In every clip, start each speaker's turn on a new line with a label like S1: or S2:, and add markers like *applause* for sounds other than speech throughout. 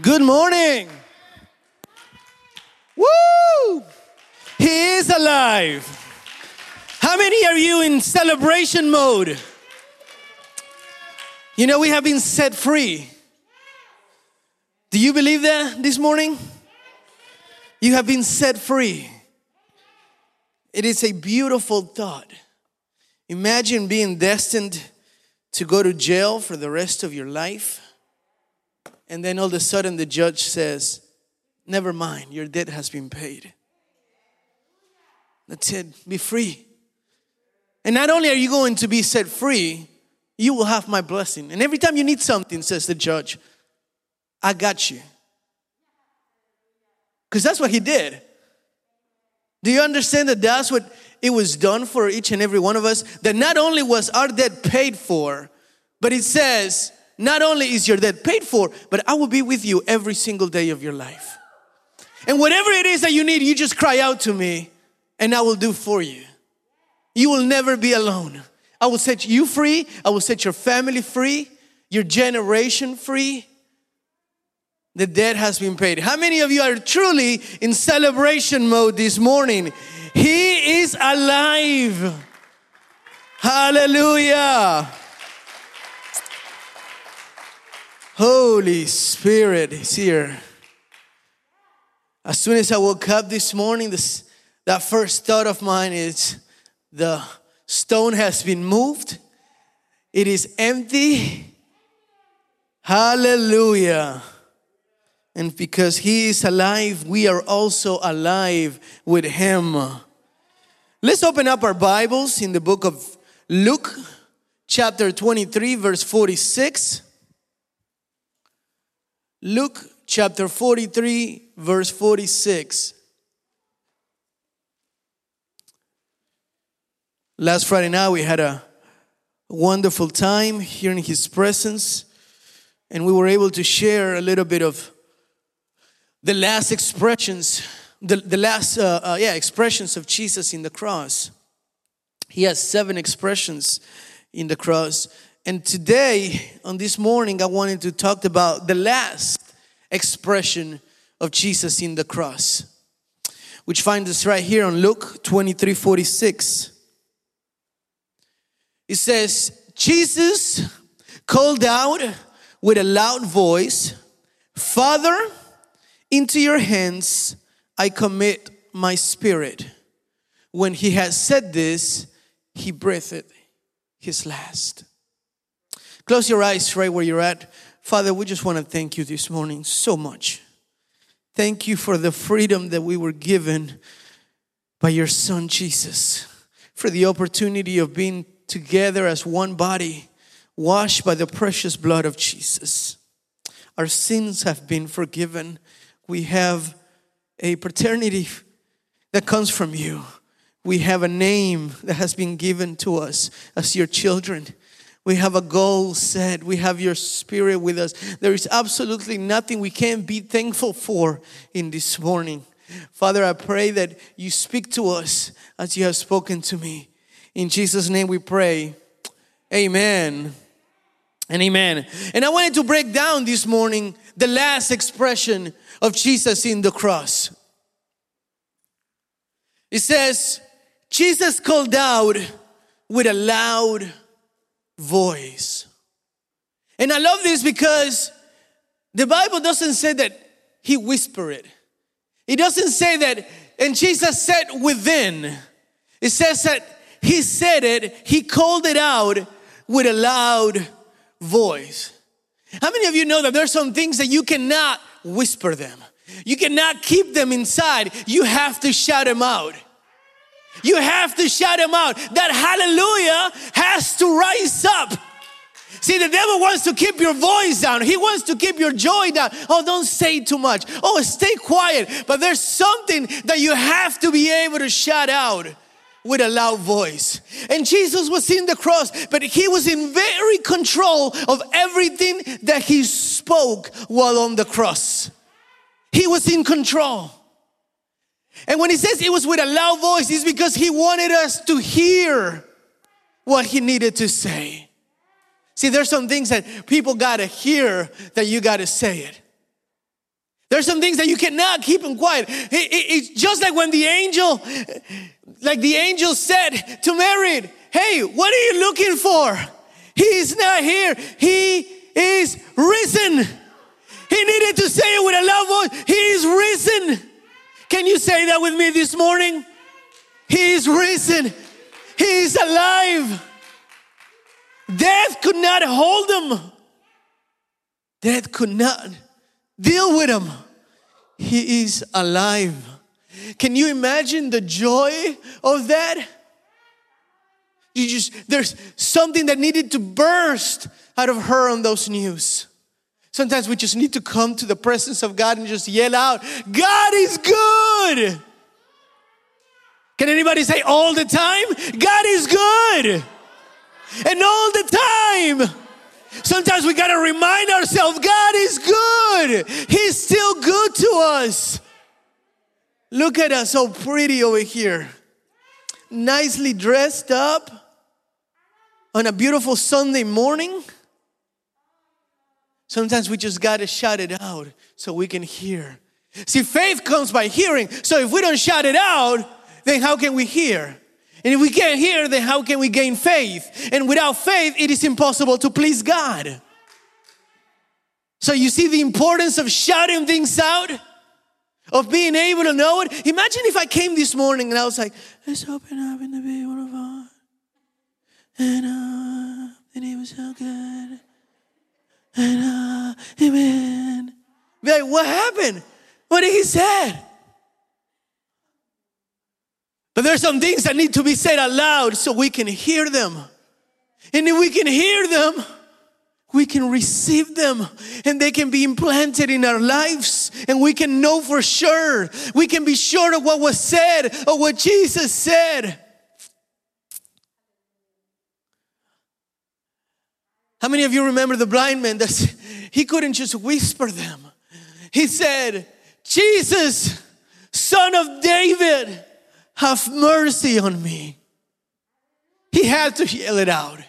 S1: Good morning. Woo! He is alive. How many are you in celebration mode? You know, we have been set free. Do you believe that this morning? You have been set free. It is a beautiful thought. Imagine being destined to go to jail for the rest of your life. And then all of a sudden the judge says, Never mind, your debt has been paid. That's it, be free. And not only are you going to be set free, you will have my blessing. And every time you need something, says the judge, I got you. Because that's what he did. Do you understand that that's what it was done for each and every one of us? That not only was our debt paid for, but it says, not only is your debt paid for, but I will be with you every single day of your life. And whatever it is that you need, you just cry out to me and I will do for you. You will never be alone. I will set you free. I will set your family free, your generation free. The debt has been paid. How many of you are truly in celebration mode this morning? He is alive. Hallelujah. Holy Spirit is here. As soon as I woke up this morning, this, that first thought of mine is the stone has been moved, it is empty. Hallelujah. And because He is alive, we are also alive with Him. Let's open up our Bibles in the book of Luke, chapter 23, verse 46. Luke chapter 43, verse 46. Last Friday night, we had a wonderful time here in His presence, and we were able to share a little bit of the last expressions, the, the last, uh, uh, yeah, expressions of Jesus in the cross. He has seven expressions in the cross. And today, on this morning, I wanted to talk about the last expression of Jesus in the cross, which finds us right here on Luke 23 46. It says, Jesus called out with a loud voice, Father, into your hands I commit my spirit. When he had said this, he breathed his last. Close your eyes right where you're at. Father, we just want to thank you this morning so much. Thank you for the freedom that we were given by your son Jesus, for the opportunity of being together as one body, washed by the precious blood of Jesus. Our sins have been forgiven. We have a paternity that comes from you. We have a name that has been given to us as your children. We have a goal set. We have your spirit with us. There is absolutely nothing we can't be thankful for in this morning. Father, I pray that you speak to us as you have spoken to me. In Jesus' name we pray. Amen and amen. And I wanted to break down this morning the last expression of Jesus in the cross. It says, Jesus called out with a loud voice. And I love this because the Bible doesn't say that he whispered. It It doesn't say that, and Jesus said within. It says that he said it, he called it out with a loud voice. How many of you know that there's some things that you cannot whisper them? You cannot keep them inside. You have to shout them out. You have to shout him out. That hallelujah has to rise up. See, the devil wants to keep your voice down. He wants to keep your joy down. Oh, don't say too much. Oh, stay quiet. But there's something that you have to be able to shout out with a loud voice. And Jesus was in the cross, but he was in very control of everything that he spoke while on the cross. He was in control. And when he says it was with a loud voice, it's because he wanted us to hear what he needed to say. See, there's some things that people gotta hear that you gotta say it. There's some things that you cannot keep them quiet. It- it- it's just like when the angel, like the angel said to Mary, Hey, what are you looking for? He's not here. He is risen. He needed to say it with a loud voice. He is risen. Can you say that with me this morning? He is risen. He is alive. Death could not hold him. Death could not deal with him. He is alive. Can you imagine the joy of that? You just, there's something that needed to burst out of her on those news. Sometimes we just need to come to the presence of God and just yell out, God is good. Can anybody say all the time? God is good. And all the time. Sometimes we got to remind ourselves God is good. He's still good to us. Look at us, so pretty over here. Nicely dressed up on a beautiful Sunday morning. Sometimes we just got to shout it out so we can hear. See, faith comes by hearing. So if we don't shout it out, then how can we hear? And if we can't hear, then how can we gain faith? And without faith, it is impossible to please God. So you see the importance of shouting things out, of being able to know it. Imagine if I came this morning and I was like, let's open up in the one of. And uh, was so good. And amen. Be like, what happened? What did he say? But there's some things that need to be said aloud so we can hear them. And if we can hear them, we can receive them and they can be implanted in our lives and we can know for sure. We can be sure of what was said or what Jesus said. How many of you remember the blind man that he couldn't just whisper them? He said, Jesus, son of David, have mercy on me. He had to yell it out.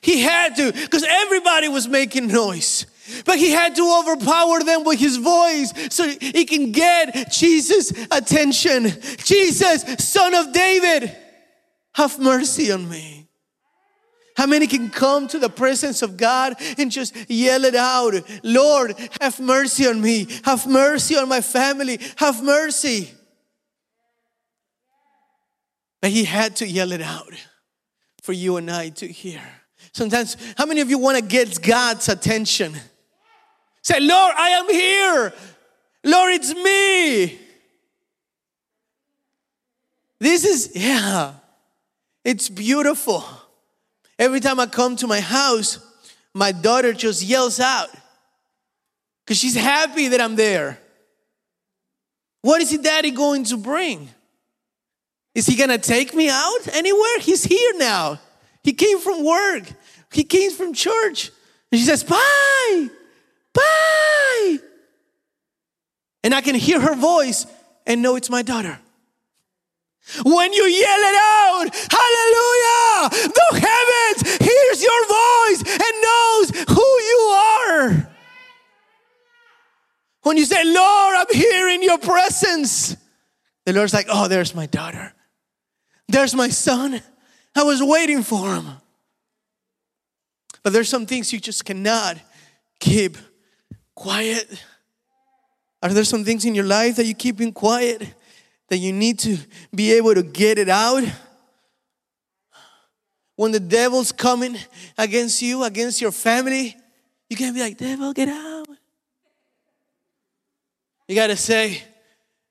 S1: He had to, because everybody was making noise. But he had to overpower them with his voice so he can get Jesus' attention. Jesus, son of David, have mercy on me. How many can come to the presence of God and just yell it out? Lord, have mercy on me. Have mercy on my family. Have mercy. But he had to yell it out for you and I to hear. Sometimes, how many of you want to get God's attention? Say, Lord, I am here. Lord, it's me. This is, yeah, it's beautiful. Every time I come to my house, my daughter just yells out because she's happy that I'm there. What is he, daddy, going to bring? Is he gonna take me out anywhere? He's here now. He came from work, he came from church. And she says, Bye, bye. And I can hear her voice and know it's my daughter. When you yell it out, hallelujah, the heavens hears your voice and knows who you are. When you say, Lord, I'm here in your presence, the Lord's like, oh, there's my daughter. There's my son. I was waiting for him. But there's some things you just cannot keep quiet. Are there some things in your life that you keep in quiet that you need to be able to get it out? When the devil's coming against you, against your family, you can't be like, devil, get out. You gotta say,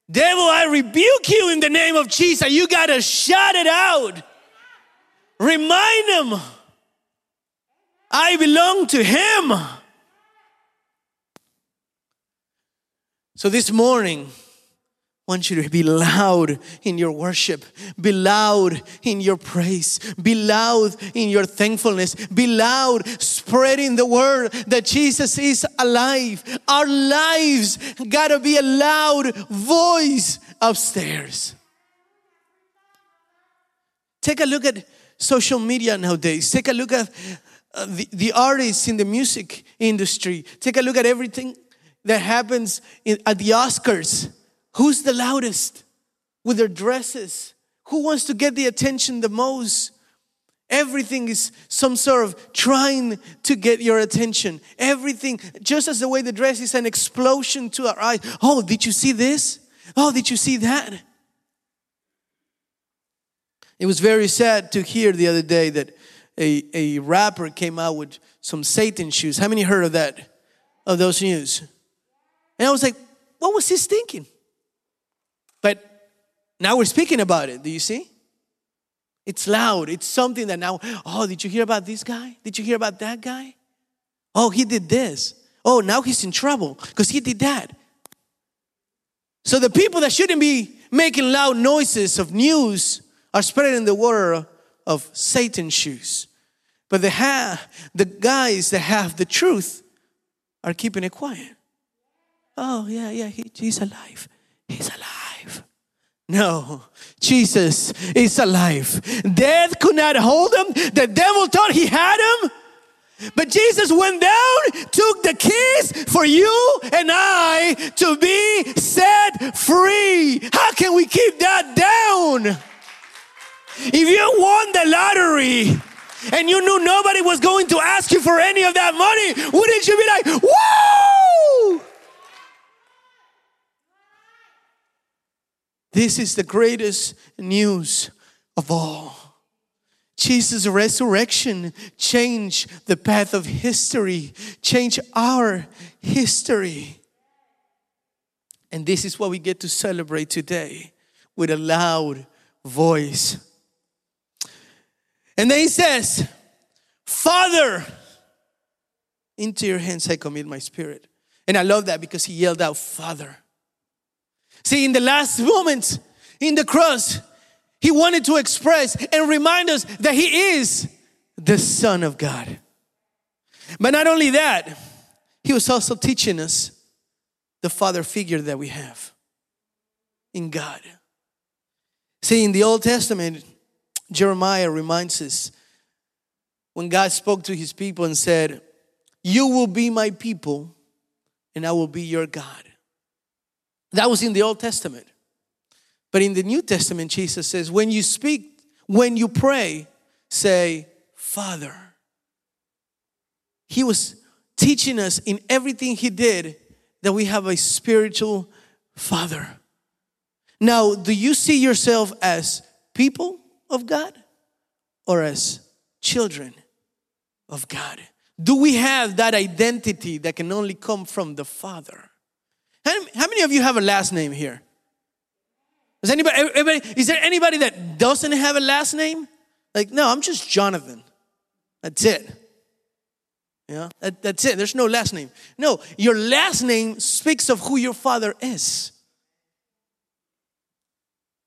S1: devil, I rebuke you in the name of Jesus. You gotta shout it out. Remind him, I belong to him. So this morning, want you to be loud in your worship, be loud in your praise, be loud in your thankfulness, be loud spreading the word that Jesus is alive. Our lives gotta be a loud voice upstairs. Take a look at social media nowadays. Take a look at uh, the, the artists in the music industry. Take a look at everything that happens in, at the Oscars. Who's the loudest with their dresses? Who wants to get the attention the most? Everything is some sort of trying to get your attention. Everything, just as the way the dress is an explosion to our eyes. Oh, did you see this? Oh, did you see that? It was very sad to hear the other day that a, a rapper came out with some Satan shoes. How many heard of that? Of those news? And I was like, what was he thinking? But now we're speaking about it. Do you see? It's loud. It's something that now, oh, did you hear about this guy? Did you hear about that guy? Oh, he did this. Oh, now he's in trouble because he did that. So the people that shouldn't be making loud noises of news are spreading the word of Satan's shoes. But the, ha- the guys that have the truth are keeping it quiet. Oh, yeah, yeah, he, he's alive. He's alive. No, Jesus is alive. Death could not hold him. The devil thought he had him. But Jesus went down, took the keys for you and I to be set free. How can we keep that down? If you won the lottery and you knew nobody was going to ask you for any of that money, wouldn't you be like, whoa? This is the greatest news of all. Jesus' resurrection changed the path of history, changed our history. And this is what we get to celebrate today with a loud voice. And then he says, Father, into your hands I commit my spirit. And I love that because he yelled out, Father. See, in the last moments in the cross, he wanted to express and remind us that he is the Son of God. But not only that, he was also teaching us the father figure that we have in God. See, in the Old Testament, Jeremiah reminds us when God spoke to his people and said, You will be my people, and I will be your God. That was in the Old Testament. But in the New Testament, Jesus says, when you speak, when you pray, say, Father. He was teaching us in everything he did that we have a spiritual father. Now, do you see yourself as people of God or as children of God? Do we have that identity that can only come from the Father? How, many of you have a last name here? Is anybody, anybody, is there anybody that doesn't have a last name? Like, no, I'm just Jonathan. That's it. Yeah, that, that's it. There's no last name. No, your last name speaks of who your father is.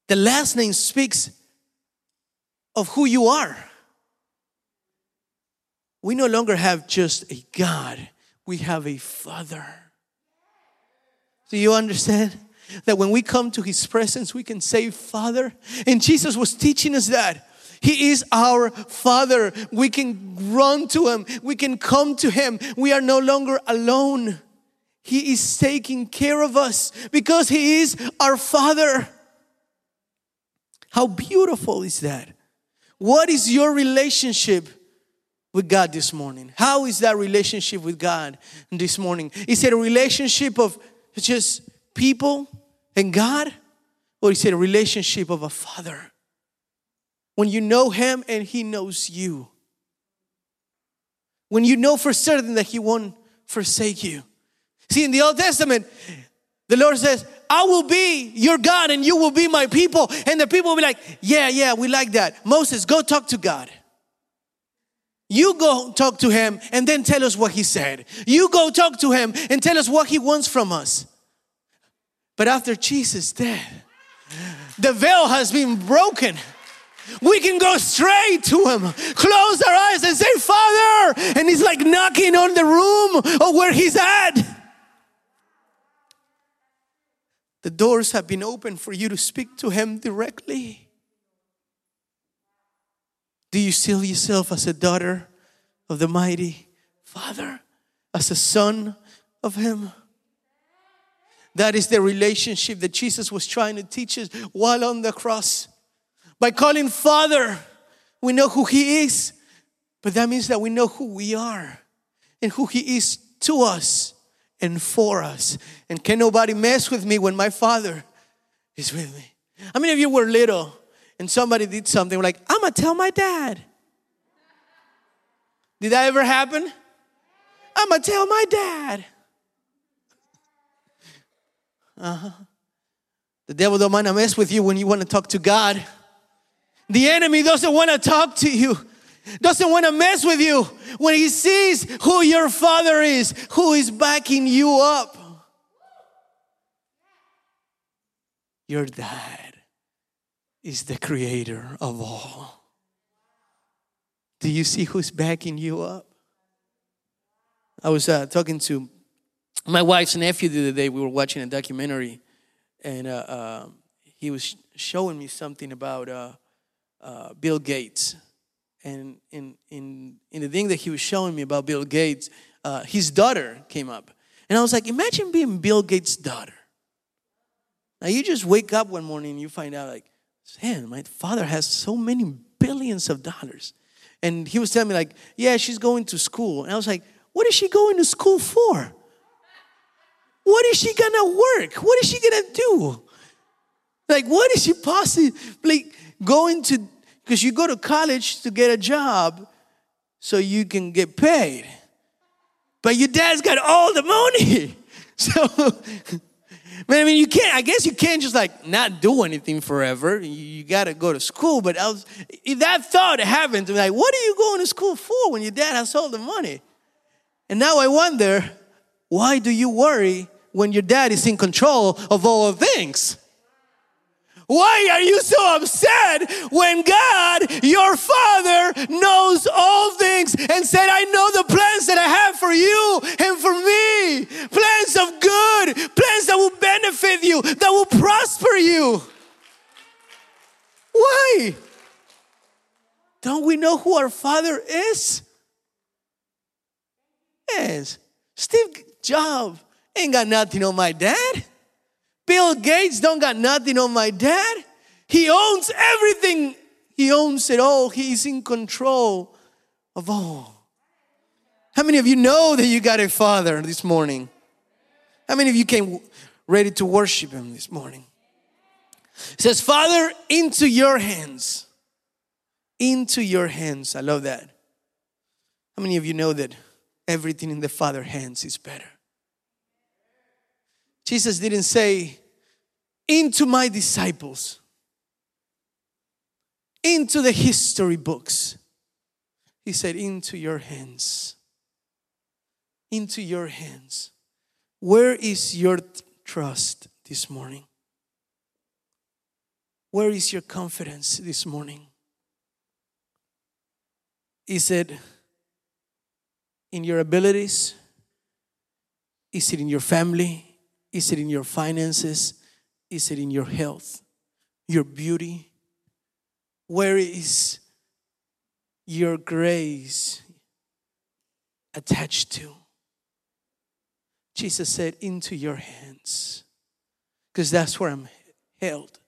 S1: The last name speaks of who you are. We no longer have just a God, we have a father. Do you understand? That when we come to his presence, we can say, Father. And Jesus was teaching us that. He is our Father. We can run to Him. We can come to Him. We are no longer alone. He is taking care of us because He is our Father. How beautiful is that? What is your relationship with God this morning? How is that relationship with God this morning? Is it a relationship of just people and God? Or is it a relationship of a father? When you know Him and He knows you. When you know for certain that He won't forsake you. See, in the Old Testament, the Lord says, I will be your God and you will be my people. And the people will be like, Yeah, yeah, we like that. Moses, go talk to God. You go talk to him and then tell us what he said. You go talk to him and tell us what he wants from us. But after Jesus' death, the veil has been broken. We can go straight to him, close our eyes and say, Father. And he's like knocking on the room of where he's at. The doors have been opened for you to speak to him directly. Do you see yourself as a daughter of the mighty Father, as a son of him? That is the relationship that Jesus was trying to teach us while on the cross. By calling Father, we know who He is, but that means that we know who we are and who He is to us and for us. And can nobody mess with me when my Father is with me? How many of you were little and somebody did something we're like, I'm gonna tell my dad? Did that ever happen? I'm gonna tell my dad. Uh-huh. The devil don't want to mess with you when you want to talk to God. The enemy doesn't want to talk to you, doesn't want to mess with you when he sees who your father is, who is backing you up. Your dad is the creator of all. Do you see who's backing you up? I was uh, talking to my wife's nephew the other day. We were watching a documentary, and uh, uh, he was showing me something about uh, uh, Bill Gates. And in, in, in the thing that he was showing me about Bill Gates, uh, his daughter came up. And I was like, imagine being Bill Gates' daughter. Now you just wake up one morning and you find out, like, man, my father has so many billions of dollars. And he was telling me, like, yeah, she's going to school. And I was like, what is she going to school for? What is she gonna work? What is she gonna do? Like, what is she possibly going to because you go to college to get a job so you can get paid. But your dad's got all the money. *laughs* So, man, I mean, you can't, I guess you can't just like not do anything forever. You, you got to go to school. But was, if that thought happened like, what are you going to school for when your dad has all the money? And now I wonder, why do you worry when your dad is in control of all things? Why are you so upset when God, your Father, knows all things and said, I know the plans that I have for you and for me? Plans of good, plans that will benefit you, that will prosper you. Why? Don't we know who our Father is? Yes. Steve Jobs ain't got nothing on my dad. Bill Gates don't got nothing on my dad. He owns everything. He owns it all. He's in control of all. How many of you know that you got a father this morning? How many of you came ready to worship him this morning? It says, Father, into your hands. Into your hands. I love that. How many of you know that everything in the Father's hands is better? Jesus didn't say, into my disciples, into the history books. He said, into your hands. Into your hands. Where is your trust this morning? Where is your confidence this morning? Is it in your abilities? Is it in your family? Is it in your finances? Is it in your health, your beauty? Where is your grace attached to? Jesus said, Into your hands, because that's where I'm held.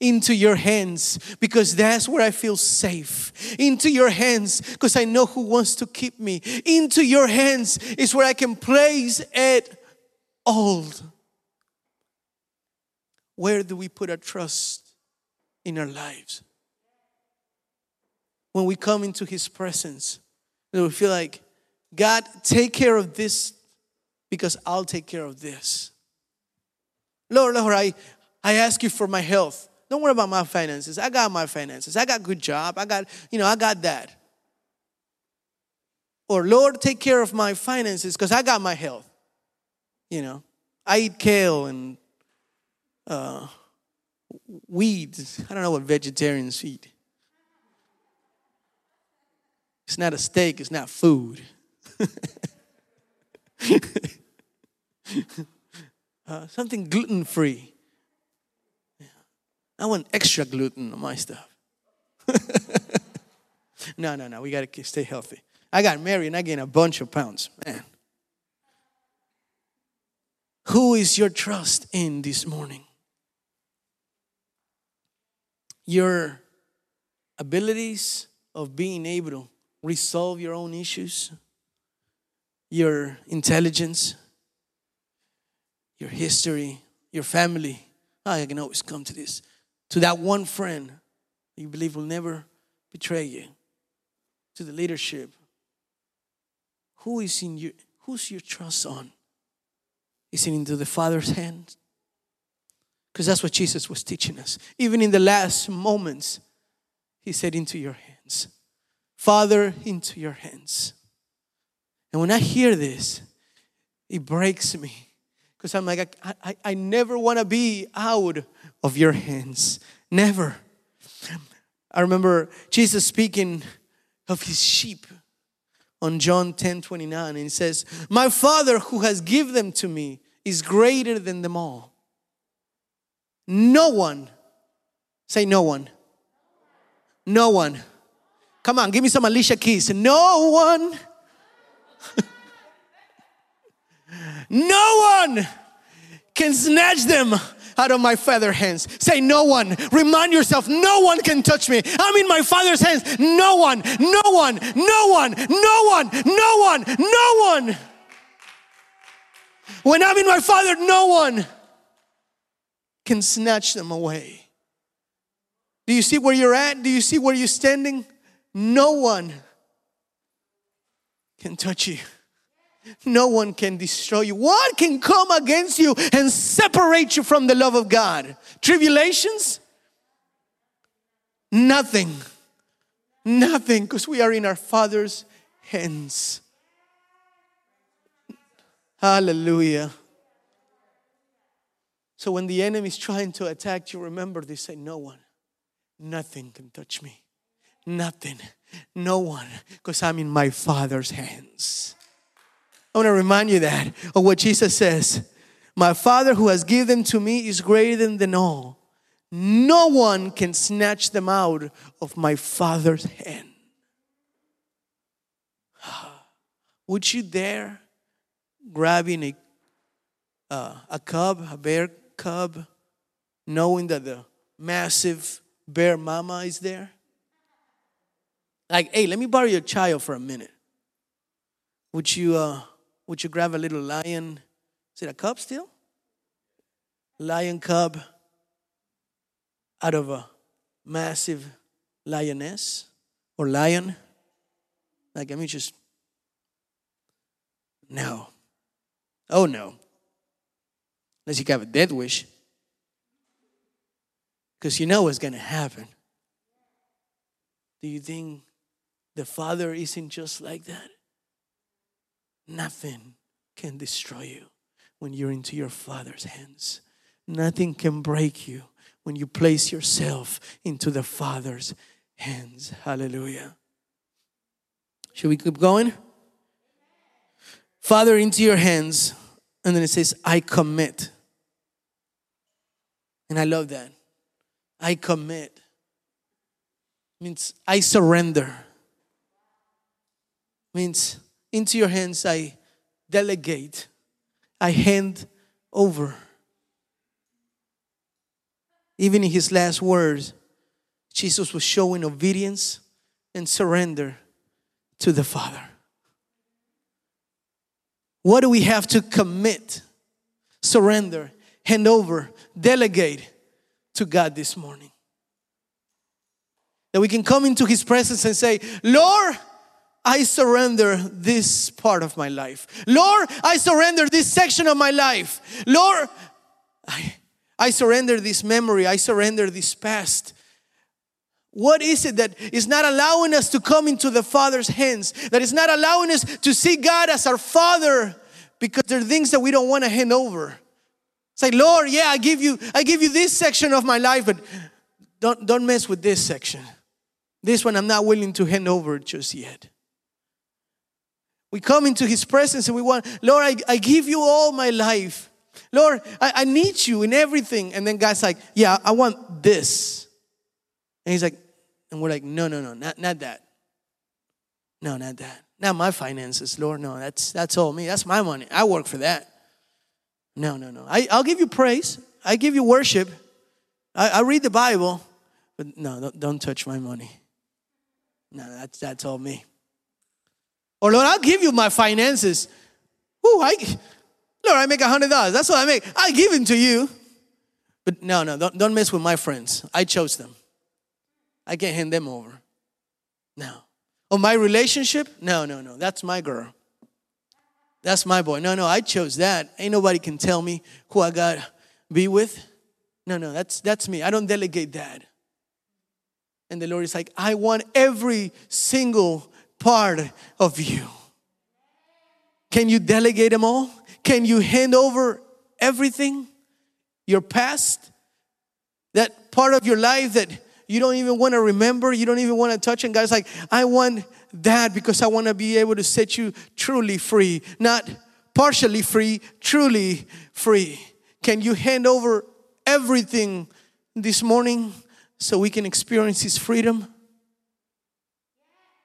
S1: Into your hands, because that's where I feel safe. Into your hands, because I know who wants to keep me. Into your hands is where I can place it all. Where do we put our trust in our lives? When we come into His presence, we feel like, God, take care of this because I'll take care of this. Lord, Lord, I, I ask you for my health. Don't worry about my finances. I got my finances. I got good job. I got, you know, I got that. Or Lord, take care of my finances because I got my health. You know, I eat kale and uh, weeds. I don't know what vegetarians eat. It's not a steak, it's not food. *laughs* uh, something gluten free. I want extra gluten on my stuff. *laughs* no, no, no. We got to stay healthy. I got married and I gained a bunch of pounds. Man. Who is your trust in this morning? Your abilities of being able to resolve your own issues, your intelligence, your history, your family. Ah, I can always come to this. To that one friend you believe will never betray you. To the leadership. Who is in your who's your trust on? Is it into the Father's hands? Because that's what Jesus was teaching us. Even in the last moments, he said, Into your hands. Father, into your hands. And when I hear this, it breaks me. Because I'm like, I, I, I never want to be out of your hands. Never. I remember Jesus speaking of his sheep on John 10 29, and he says, My Father who has given them to me is greater than them all. No one, say no one, no one. Come on, give me some Alicia Keys. No one, *laughs* no one can snatch them out of my father's hands. Say, no one. Remind yourself, no one can touch me. I'm in my father's hands. No one, no one, no one, no one, no one, no one. When I'm in my father, no one can snatch them away. Do you see where you're at? Do you see where you're standing? No one can touch you. No one can destroy you. What can come against you and separate you from the love of God? Tribulations? Nothing. Nothing, because we are in our Father's hands. Hallelujah. So when the enemy is trying to attack you, remember they say, No one, nothing can touch me. Nothing, no one, because I'm in my Father's hands. I want to remind you that of what Jesus says. My Father who has given to me is greater than all. No one can snatch them out of my Father's hand. *sighs* Would you dare grabbing a, uh, a cub, a bear cub, knowing that the massive bear mama is there? Like, hey, let me borrow your child for a minute. Would you uh, would you grab a little lion? Is it a cub still? Lion cub out of a massive lioness or lion? Like, let me just. No. Oh, no. Unless you have a death wish. Because you know what's going to happen. Do you think the Father isn't just like that? Nothing can destroy you when you're into your Father's hands. Nothing can break you when you place yourself into the Father's hands. Hallelujah. Should we keep going? Father, into your hands. And then it says, I commit. And I love that. I commit. Means I surrender. Means into your hands I delegate, I hand over. Even in his last words, Jesus was showing obedience and surrender to the Father. What do we have to commit, surrender, hand over, delegate to God this morning? That we can come into His presence and say, Lord, I surrender this part of my life. Lord, I surrender this section of my life. Lord, I, I surrender this memory. I surrender this past. What is it that is not allowing us to come into the Father's hands? That is not allowing us to see God as our Father because there are things that we don't want to hand over. Say, Lord, yeah, I give you, I give you this section of my life, but don't, don't mess with this section. This one I'm not willing to hand over just yet. We come into His presence and we want, Lord, I, I give you all my life. Lord, I, I need you in everything. And then God's like, Yeah, I want this. And He's like, and we're like, No, no, no, not, not that. No, not that. Not my finances, Lord. No, that's that's all me. That's my money. I work for that. No, no, no. I, I'll give you praise. I give you worship. I, I read the Bible, but no, don't, don't touch my money. No, that's, that's all me. Or Lord, I'll give you my finances. Ooh, I, Lord, I make a hundred dollars. That's what I make. I give it to you. But no, no, don't, don't mess with my friends. I chose them. I can't hand them over. No. Oh, my relationship? No, no, no. That's my girl. That's my boy. No, no, I chose that. Ain't nobody can tell me who I got be with. No, no, that's that's me. I don't delegate that. And the Lord is like, I want every single part of you. Can you delegate them all? Can you hand over everything? Your past, that part of your life that you don't even want to remember, you don't even want to touch. And God's like, I want that because I want to be able to set you truly free, not partially free, truly free. Can you hand over everything this morning so we can experience His freedom?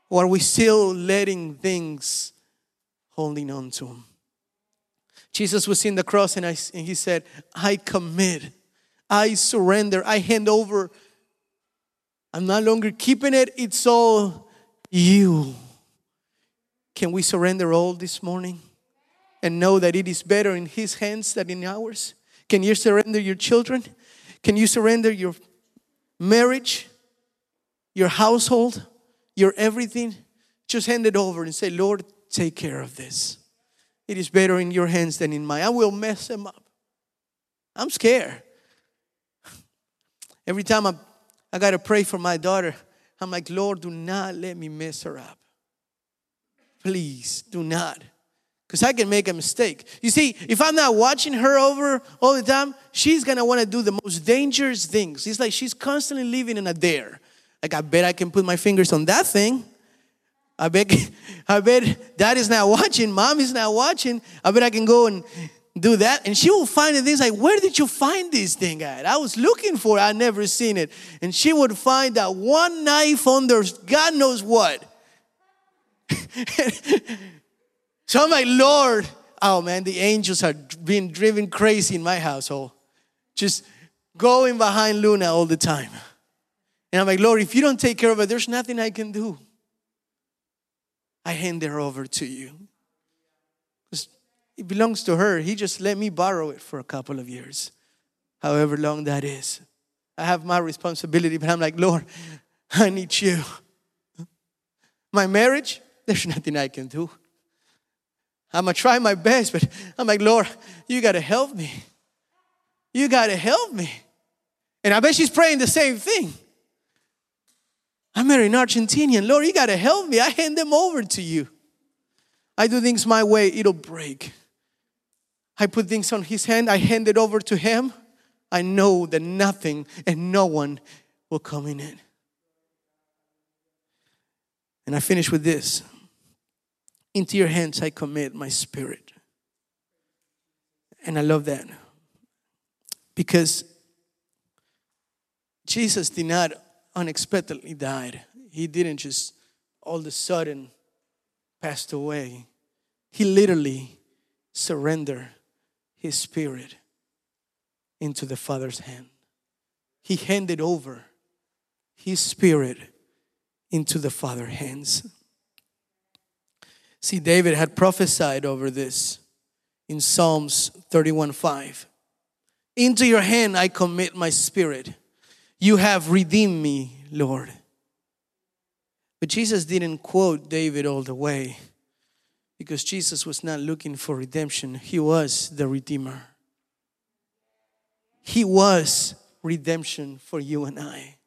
S1: Or are we still letting things holding on to Him? Jesus was in the cross and, I, and He said, I commit, I surrender, I hand over. I'm no longer keeping it, it's all you. Can we surrender all this morning and know that it is better in His hands than in ours? Can you surrender your children? Can you surrender your marriage, your household, your everything? Just hand it over and say, Lord, take care of this. It is better in your hands than in mine. I will mess them up. I'm scared. Every time I, I got to pray for my daughter, I'm like, Lord, do not let me mess her up. Please do not. Because I can make a mistake. You see, if I'm not watching her over all the time, she's gonna wanna do the most dangerous things. It's like she's constantly living in a dare. Like, I bet I can put my fingers on that thing. I bet, *laughs* I bet dad is not watching, mom is not watching. I bet I can go and do that. And she will find things like, where did you find this thing at? I was looking for it, I never seen it. And she would find that one knife under God knows what. *laughs* So I'm like, Lord, oh man, the angels are being driven crazy in my household. Just going behind Luna all the time. And I'm like, Lord, if you don't take care of it, there's nothing I can do. I hand her over to you. It belongs to her. He just let me borrow it for a couple of years, however long that is. I have my responsibility, but I'm like, Lord, I need you. My marriage, there's nothing I can do. I'm gonna try my best, but I'm like, Lord, you gotta help me. You gotta help me. And I bet she's praying the same thing. I'm married an Argentinian. Lord, you gotta help me. I hand them over to you. I do things my way, it'll break. I put things on his hand, I hand it over to him. I know that nothing and no one will come in it. And I finish with this. Into your hands I commit my spirit. And I love that because Jesus did not unexpectedly die. He didn't just all of a sudden passed away. He literally surrendered his spirit into the Father's hand. He handed over his spirit into the Father's hands. See, David had prophesied over this in Psalms 31 5. Into your hand I commit my spirit. You have redeemed me, Lord. But Jesus didn't quote David all the way because Jesus was not looking for redemption, He was the Redeemer. He was redemption for you and I.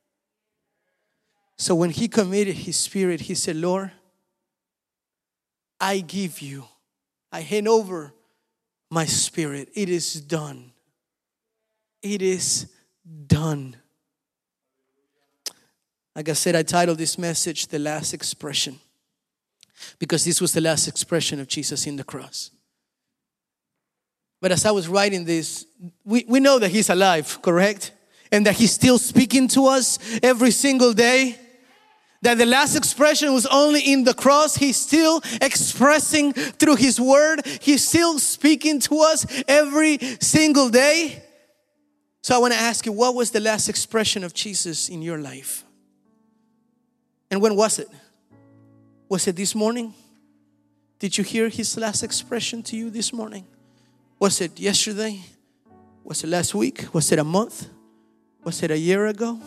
S1: So when He committed His spirit, He said, Lord, I give you, I hand over my spirit. It is done. It is done. Like I said, I titled this message The Last Expression because this was the last expression of Jesus in the cross. But as I was writing this, we, we know that He's alive, correct? And that He's still speaking to us every single day. that the last expression was only in the cross. He's still expressing through His Word. He's still speaking to us every single day. So I want to ask you, what was the last expression of Jesus in your life? And when was it? Was it this morning? Did you hear His last expression to you this morning? Was it yesterday? Was it last week? Was it a month? Was it a year ago?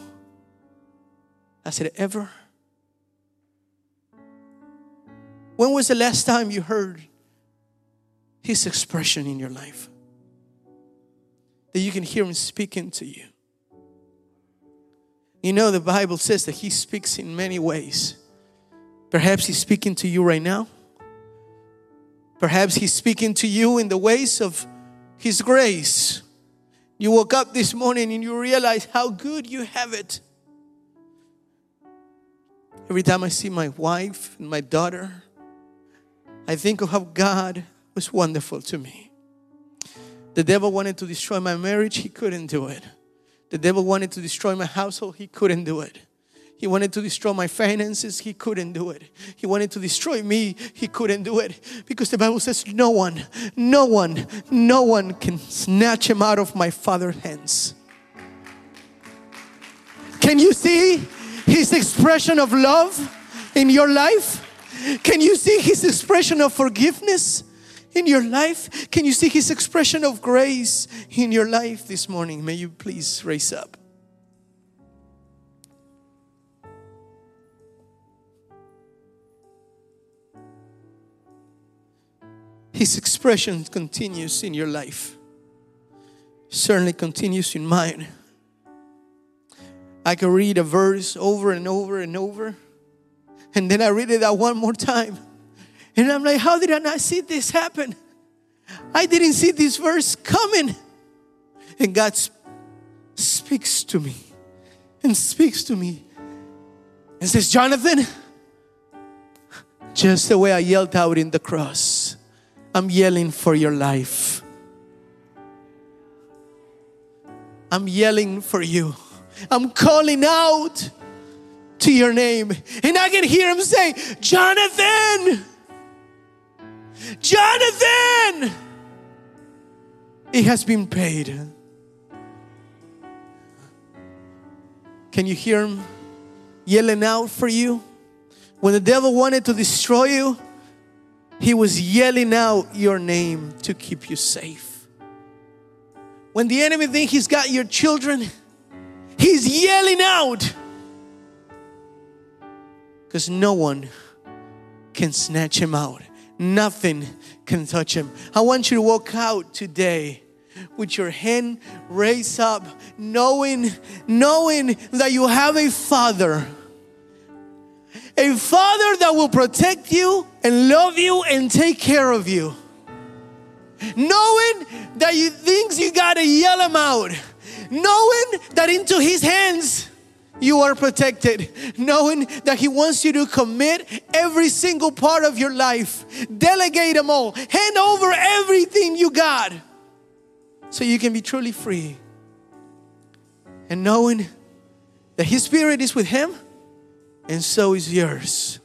S1: Has it ever? When was the last time you heard His expression in your life? That you can hear Him speaking to you. You know, the Bible says that He speaks in many ways. Perhaps He's speaking to you right now. Perhaps He's speaking to you in the ways of His grace. You woke up this morning and you realize how good you have it. Every time I see my wife and my daughter, I think of how God was wonderful to me. The devil wanted to destroy my marriage, he couldn't do it. The devil wanted to destroy my household, he couldn't do it. He wanted to destroy my finances, he couldn't do it. He wanted to destroy me, he couldn't do it. Because the Bible says, No one, no one, no one can snatch him out of my Father's hands. Can you see his expression of love in your life? Can you see his expression of forgiveness in your life? Can you see his expression of grace in your life this morning? May you please raise up. His expression continues in your life, certainly continues in mine. I can read a verse over and over and over and then I read it that one more time. And I'm like, how did I not see this happen? I didn't see this verse coming. And God speaks to me and speaks to me and says, Jonathan, just the way I yelled out in the cross, I'm yelling for your life. I'm yelling for you. I'm calling out to your name. And I can hear him say, Jonathan, Jonathan, it has been paid. Can you hear him yelling out for you? When the devil wanted to destroy you, he was yelling out your name to keep you safe. When the enemy thinks he's got your children, he's yelling out because no one can snatch him out. Nothing can touch him. I want you to walk out today with your hand raised up, knowing, knowing that you have a father. A father that will protect you and love you and take care of you. Knowing that you things you gotta yell him out. Knowing that into his hands you are protected. Knowing that He wants you to commit every single part of your life, delegate them all, hand over everything you got so you can be truly free. And knowing that His Spirit is with Him and so is yours.